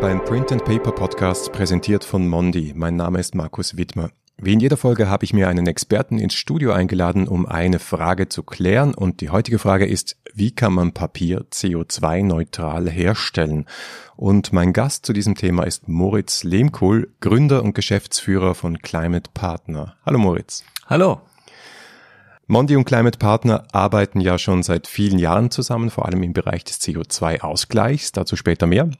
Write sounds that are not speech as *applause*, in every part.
Willkommen beim Print and Paper Podcast, präsentiert von Mondi. Mein Name ist Markus Wittmer. Wie in jeder Folge habe ich mir einen Experten ins Studio eingeladen, um eine Frage zu klären. Und die heutige Frage ist, wie kann man Papier CO2-neutral herstellen? Und mein Gast zu diesem Thema ist Moritz Lehmkohl, Gründer und Geschäftsführer von Climate Partner. Hallo Moritz. Hallo. Mondi und Climate Partner arbeiten ja schon seit vielen Jahren zusammen, vor allem im Bereich des CO2-Ausgleichs, dazu später mehr.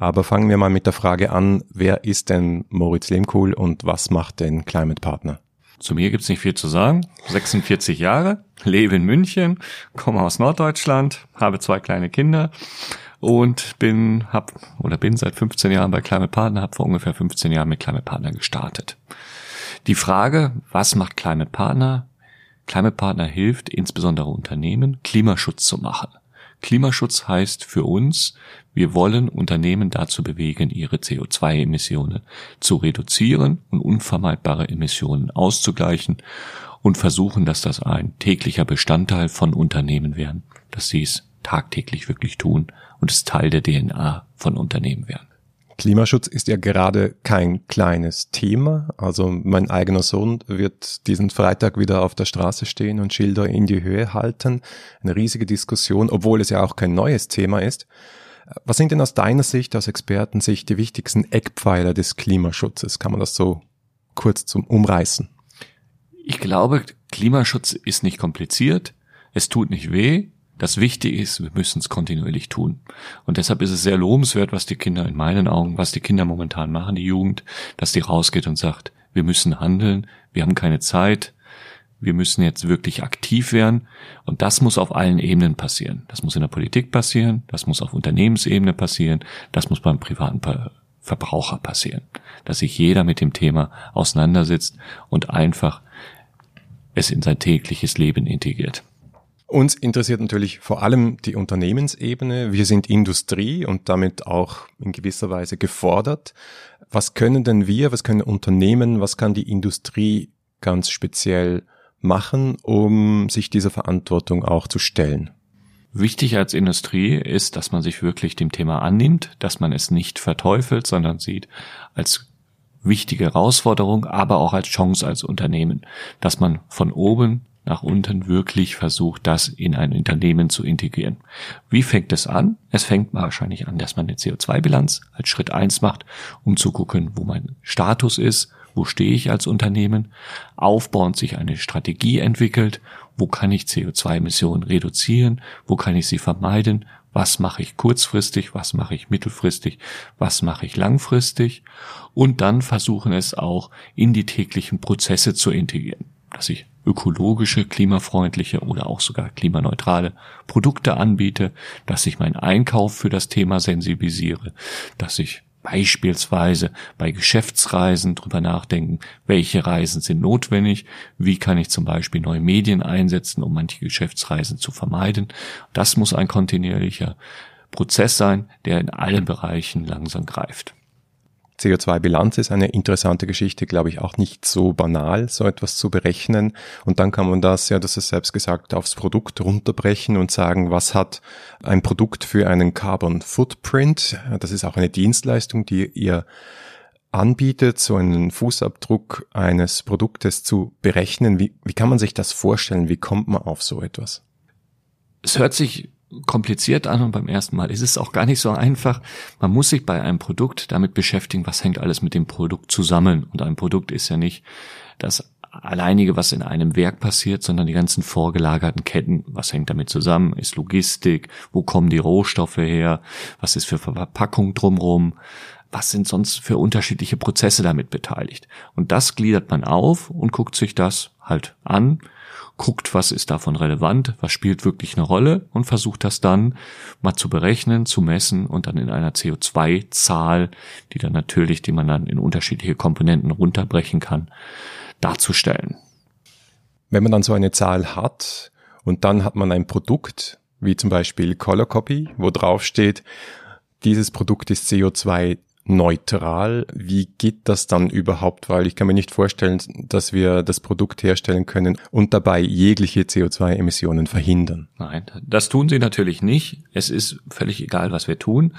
Aber fangen wir mal mit der Frage an, wer ist denn Moritz Lehmkuhl und was macht denn Climate Partner? Zu mir gibt's nicht viel zu sagen. 46 Jahre, lebe in München, komme aus Norddeutschland, habe zwei kleine Kinder und bin hab oder bin seit 15 Jahren bei Climate Partner, habe vor ungefähr 15 Jahren mit Climate Partner gestartet. Die Frage, was macht Climate Partner? Climate Partner hilft insbesondere Unternehmen, Klimaschutz zu machen. Klimaschutz heißt für uns, wir wollen Unternehmen dazu bewegen, ihre CO2-Emissionen zu reduzieren und unvermeidbare Emissionen auszugleichen und versuchen, dass das ein täglicher Bestandteil von Unternehmen werden, dass sie es tagtäglich wirklich tun und es Teil der DNA von Unternehmen werden. Klimaschutz ist ja gerade kein kleines Thema. Also mein eigener Sohn wird diesen Freitag wieder auf der Straße stehen und Schilder in die Höhe halten. Eine riesige Diskussion, obwohl es ja auch kein neues Thema ist. Was sind denn aus deiner Sicht, aus Expertensicht, die wichtigsten Eckpfeiler des Klimaschutzes? Kann man das so kurz zum Umreißen? Ich glaube, Klimaschutz ist nicht kompliziert. Es tut nicht weh. Das Wichtige ist, wir müssen es kontinuierlich tun. Und deshalb ist es sehr lobenswert, was die Kinder in meinen Augen, was die Kinder momentan machen, die Jugend, dass die rausgeht und sagt, wir müssen handeln, wir haben keine Zeit, wir müssen jetzt wirklich aktiv werden. Und das muss auf allen Ebenen passieren. Das muss in der Politik passieren, das muss auf Unternehmensebene passieren, das muss beim privaten Verbraucher passieren. Dass sich jeder mit dem Thema auseinandersetzt und einfach es in sein tägliches Leben integriert. Uns interessiert natürlich vor allem die Unternehmensebene. Wir sind Industrie und damit auch in gewisser Weise gefordert. Was können denn wir, was können Unternehmen, was kann die Industrie ganz speziell machen, um sich dieser Verantwortung auch zu stellen? Wichtig als Industrie ist, dass man sich wirklich dem Thema annimmt, dass man es nicht verteufelt, sondern sieht als wichtige Herausforderung, aber auch als Chance als Unternehmen, dass man von oben nach unten wirklich versucht, das in ein Unternehmen zu integrieren. Wie fängt es an? Es fängt wahrscheinlich an, dass man eine CO2-Bilanz als Schritt eins macht, um zu gucken, wo mein Status ist, wo stehe ich als Unternehmen, aufbauend sich eine Strategie entwickelt, wo kann ich CO2-Emissionen reduzieren, wo kann ich sie vermeiden, was mache ich kurzfristig, was mache ich mittelfristig, was mache ich langfristig und dann versuchen es auch in die täglichen Prozesse zu integrieren, dass ich ökologische, klimafreundliche oder auch sogar klimaneutrale Produkte anbiete, dass ich meinen Einkauf für das Thema sensibilisiere, dass ich beispielsweise bei Geschäftsreisen drüber nachdenken, welche Reisen sind notwendig, wie kann ich zum Beispiel neue Medien einsetzen, um manche Geschäftsreisen zu vermeiden. Das muss ein kontinuierlicher Prozess sein, der in allen Bereichen langsam greift. CO2-Bilanz ist eine interessante Geschichte, glaube ich, auch nicht so banal, so etwas zu berechnen. Und dann kann man das, ja, das ist selbst gesagt, aufs Produkt runterbrechen und sagen, was hat ein Produkt für einen Carbon Footprint? Das ist auch eine Dienstleistung, die ihr anbietet, so einen Fußabdruck eines Produktes zu berechnen. Wie, wie kann man sich das vorstellen? Wie kommt man auf so etwas? Es hört sich kompliziert an und beim ersten Mal ist es auch gar nicht so einfach. Man muss sich bei einem Produkt damit beschäftigen, was hängt alles mit dem Produkt zusammen. Und ein Produkt ist ja nicht das alleinige, was in einem Werk passiert, sondern die ganzen vorgelagerten Ketten. Was hängt damit zusammen? Ist Logistik? Wo kommen die Rohstoffe her? Was ist für Verpackung drumrum? Was sind sonst für unterschiedliche Prozesse damit beteiligt? Und das gliedert man auf und guckt sich das halt an guckt, was ist davon relevant, was spielt wirklich eine Rolle und versucht das dann mal zu berechnen, zu messen und dann in einer CO2-Zahl, die dann natürlich, die man dann in unterschiedliche Komponenten runterbrechen kann, darzustellen. Wenn man dann so eine Zahl hat und dann hat man ein Produkt, wie zum Beispiel Color Copy, wo drauf steht, dieses Produkt ist CO2 neutral. Wie geht das dann überhaupt? Weil ich kann mir nicht vorstellen, dass wir das Produkt herstellen können und dabei jegliche CO2-Emissionen verhindern. Nein, das tun sie natürlich nicht. Es ist völlig egal, was wir tun.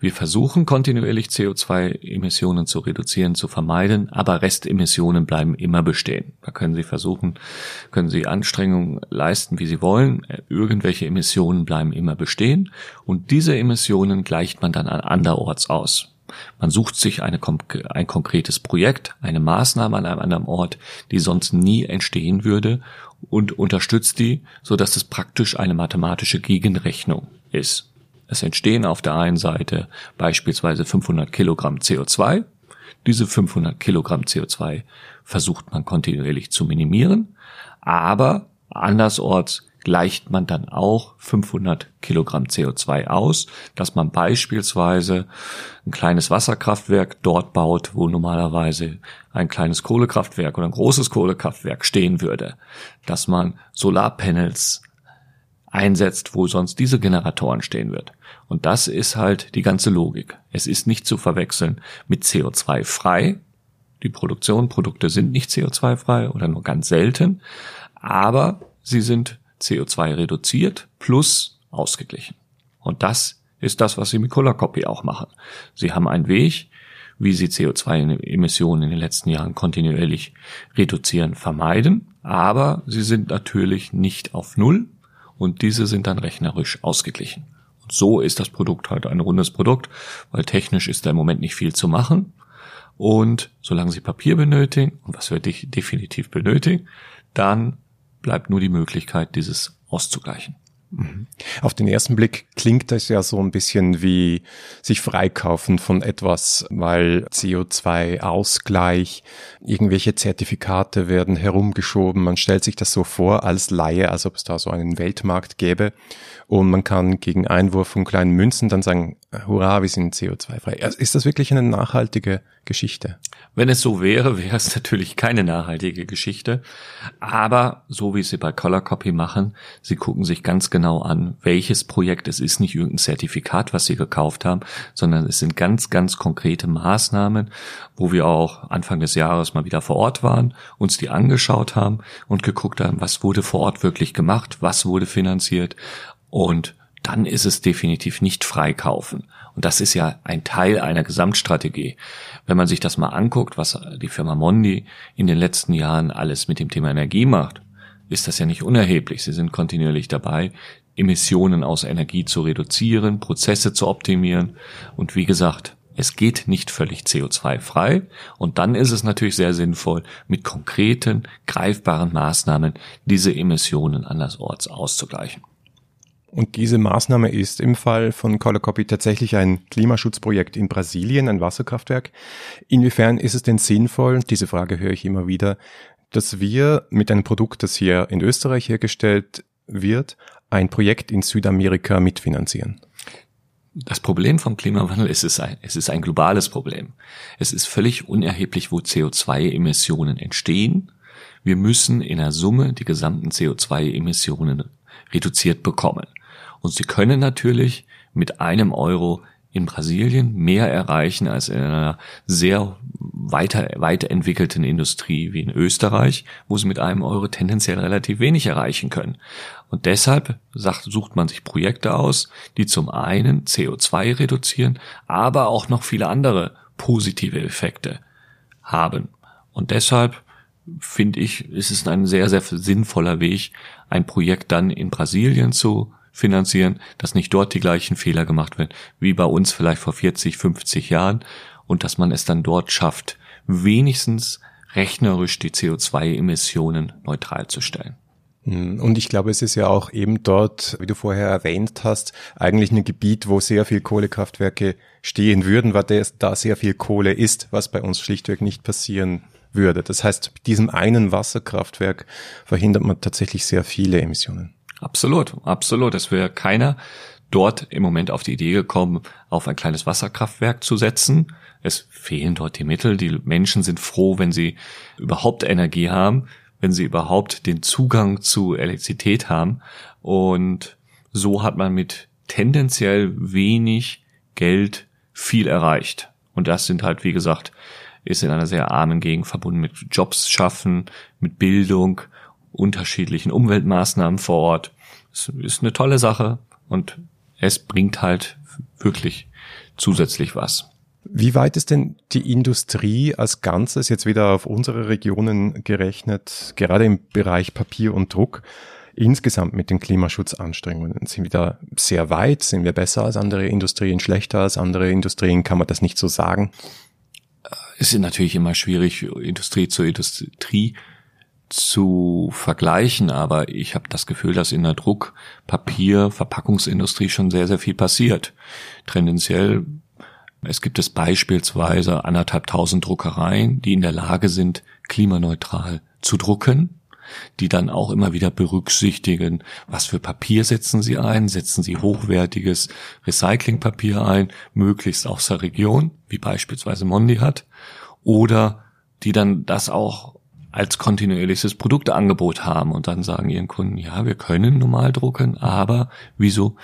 Wir versuchen kontinuierlich CO2-Emissionen zu reduzieren, zu vermeiden, aber Restemissionen bleiben immer bestehen. Da können Sie versuchen, können Sie Anstrengungen leisten, wie Sie wollen. Irgendwelche Emissionen bleiben immer bestehen und diese Emissionen gleicht man dann anderorts aus. Man sucht sich eine, ein konkretes Projekt, eine Maßnahme an einem anderen Ort, die sonst nie entstehen würde und unterstützt die, so dass es praktisch eine mathematische Gegenrechnung ist. Es entstehen auf der einen Seite beispielsweise 500 Kilogramm CO2. Diese 500 Kilogramm CO2 versucht man kontinuierlich zu minimieren, aber andersorts gleicht man dann auch 500 Kilogramm CO2 aus, dass man beispielsweise ein kleines Wasserkraftwerk dort baut, wo normalerweise ein kleines Kohlekraftwerk oder ein großes Kohlekraftwerk stehen würde, dass man Solarpanels einsetzt, wo sonst diese Generatoren stehen wird. Und das ist halt die ganze Logik. Es ist nicht zu verwechseln mit CO2 frei. Die Produktion, Produkte sind nicht CO2 frei oder nur ganz selten, aber sie sind CO2 reduziert plus ausgeglichen. Und das ist das, was sie mit Color Copy auch machen. Sie haben einen Weg, wie sie CO2-Emissionen in den letzten Jahren kontinuierlich reduzieren, vermeiden, aber sie sind natürlich nicht auf Null und diese sind dann rechnerisch ausgeglichen. Und so ist das Produkt halt ein rundes Produkt, weil technisch ist da im Moment nicht viel zu machen. Und solange Sie Papier benötigen, und was wir definitiv benötigen, dann bleibt nur die Möglichkeit, dieses auszugleichen. Mhm. Auf den ersten Blick klingt das ja so ein bisschen wie sich freikaufen von etwas, weil CO2-Ausgleich, irgendwelche Zertifikate werden herumgeschoben. Man stellt sich das so vor als Laie, als ob es da so einen Weltmarkt gäbe. Und man kann gegen Einwurf von kleinen Münzen dann sagen, hurra, wir sind CO2-frei. Also ist das wirklich eine nachhaltige Geschichte? Wenn es so wäre, wäre es natürlich keine nachhaltige Geschichte. Aber so wie sie bei Color Copy machen, sie gucken sich ganz genau an, welches Projekt es ist, nicht irgendein Zertifikat, was sie gekauft haben, sondern es sind ganz, ganz konkrete Maßnahmen, wo wir auch Anfang des Jahres mal wieder vor Ort waren, uns die angeschaut haben und geguckt haben, was wurde vor Ort wirklich gemacht, was wurde finanziert und dann ist es definitiv nicht freikaufen. Und das ist ja ein Teil einer Gesamtstrategie. Wenn man sich das mal anguckt, was die Firma Mondi in den letzten Jahren alles mit dem Thema Energie macht, ist das ja nicht unerheblich. Sie sind kontinuierlich dabei, Emissionen aus Energie zu reduzieren, Prozesse zu optimieren. Und wie gesagt, es geht nicht völlig CO2-frei. Und dann ist es natürlich sehr sinnvoll, mit konkreten, greifbaren Maßnahmen diese Emissionen andersorts auszugleichen. Und diese Maßnahme ist im Fall von Color tatsächlich ein Klimaschutzprojekt in Brasilien, ein Wasserkraftwerk. Inwiefern ist es denn sinnvoll, diese Frage höre ich immer wieder, dass wir mit einem Produkt, das hier in Österreich hergestellt wird, ein Projekt in Südamerika mitfinanzieren? Das Problem vom Klimawandel ist, es, ein, es ist ein globales Problem. Es ist völlig unerheblich, wo CO2-Emissionen entstehen. Wir müssen in der Summe die gesamten CO2-Emissionen reduziert bekommen. Und sie können natürlich mit einem Euro in Brasilien mehr erreichen als in einer sehr weiter, weiterentwickelten Industrie wie in Österreich, wo sie mit einem Euro tendenziell relativ wenig erreichen können. Und deshalb sagt, sucht man sich Projekte aus, die zum einen CO2 reduzieren, aber auch noch viele andere positive Effekte haben. Und deshalb finde ich, ist es ein sehr, sehr sinnvoller Weg, ein Projekt dann in Brasilien zu finanzieren, dass nicht dort die gleichen Fehler gemacht werden, wie bei uns vielleicht vor 40, 50 Jahren und dass man es dann dort schafft, wenigstens rechnerisch die CO2-Emissionen neutral zu stellen. Hm, und ich glaube, es ist ja auch eben dort, wie du vorher erwähnt hast, eigentlich ein Gebiet, wo sehr viel Kohlekraftwerke stehen würden, weil da sehr viel Kohle ist, was bei uns schlichtweg nicht passieren würde. Das heißt, mit diesem einen Wasserkraftwerk verhindert man tatsächlich sehr viele Emissionen. Absolut, absolut. Es wäre keiner dort im Moment auf die Idee gekommen, auf ein kleines Wasserkraftwerk zu setzen. Es fehlen dort die Mittel. Die Menschen sind froh, wenn sie überhaupt Energie haben, wenn sie überhaupt den Zugang zu Elektrizität haben. Und so hat man mit tendenziell wenig Geld viel erreicht. Und das sind halt, wie gesagt, ist in einer sehr armen Gegend verbunden mit Jobs schaffen, mit Bildung, unterschiedlichen Umweltmaßnahmen vor Ort. Es ist eine tolle Sache und es bringt halt wirklich zusätzlich was. Wie weit ist denn die Industrie als Ganzes jetzt wieder auf unsere Regionen gerechnet, gerade im Bereich Papier und Druck, insgesamt mit den Klimaschutzanstrengungen? Sind wir da sehr weit? Sind wir besser als andere Industrien, schlechter als andere Industrien? Kann man das nicht so sagen? Es ist natürlich immer schwierig, Industrie zu Industrie zu vergleichen, aber ich habe das Gefühl, dass in der Druck-, Papier-, Verpackungsindustrie schon sehr, sehr viel passiert. Tendenziell es gibt es beispielsweise anderthalb tausend Druckereien, die in der Lage sind, klimaneutral zu drucken, die dann auch immer wieder berücksichtigen, was für Papier setzen sie ein, setzen sie hochwertiges Recyclingpapier ein, möglichst aus der Region, wie beispielsweise Mondi hat, oder die dann das auch als kontinuierliches Produktangebot haben und dann sagen ihren Kunden, ja, wir können normal drucken, aber wieso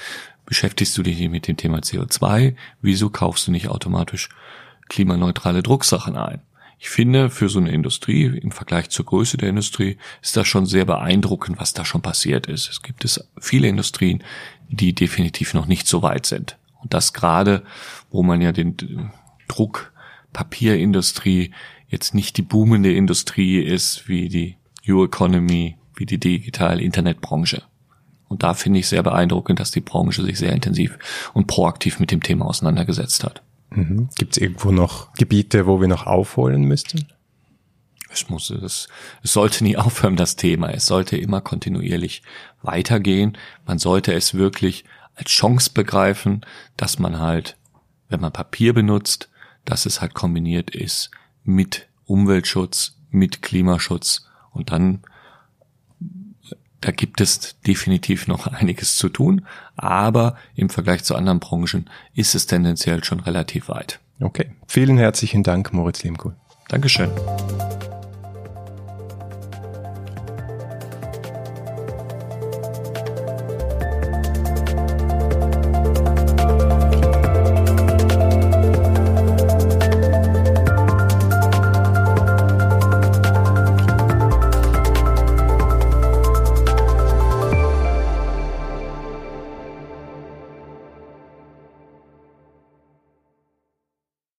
beschäftigst du dich mit dem Thema CO2? Wieso kaufst du nicht automatisch klimaneutrale Drucksachen ein? Ich finde, für so eine Industrie, im Vergleich zur Größe der Industrie, ist das schon sehr beeindruckend, was da schon passiert ist. Es gibt es viele Industrien, die definitiv noch nicht so weit sind. Und das gerade, wo man ja den Druck, Papierindustrie jetzt nicht die boomende Industrie ist, wie die New Economy, wie die Digital-Internetbranche. Und da finde ich sehr beeindruckend, dass die Branche sich sehr intensiv und proaktiv mit dem Thema auseinandergesetzt hat. Mhm. Gibt es irgendwo noch Gebiete, wo wir noch aufholen müssten? Es muss, es, es sollte nie *laughs* aufhören, das Thema. Es sollte immer kontinuierlich weitergehen. Man sollte es wirklich als Chance begreifen, dass man halt, wenn man Papier benutzt, dass es halt kombiniert ist mit Umweltschutz, mit Klimaschutz und dann da gibt es definitiv noch *laughs* einiges zu tun, aber im Vergleich zu anderen Branchen ist es tendenziell schon relativ weit. Okay. Vielen herzlichen Dank, Moritz Lehmkuhl. Dankeschön.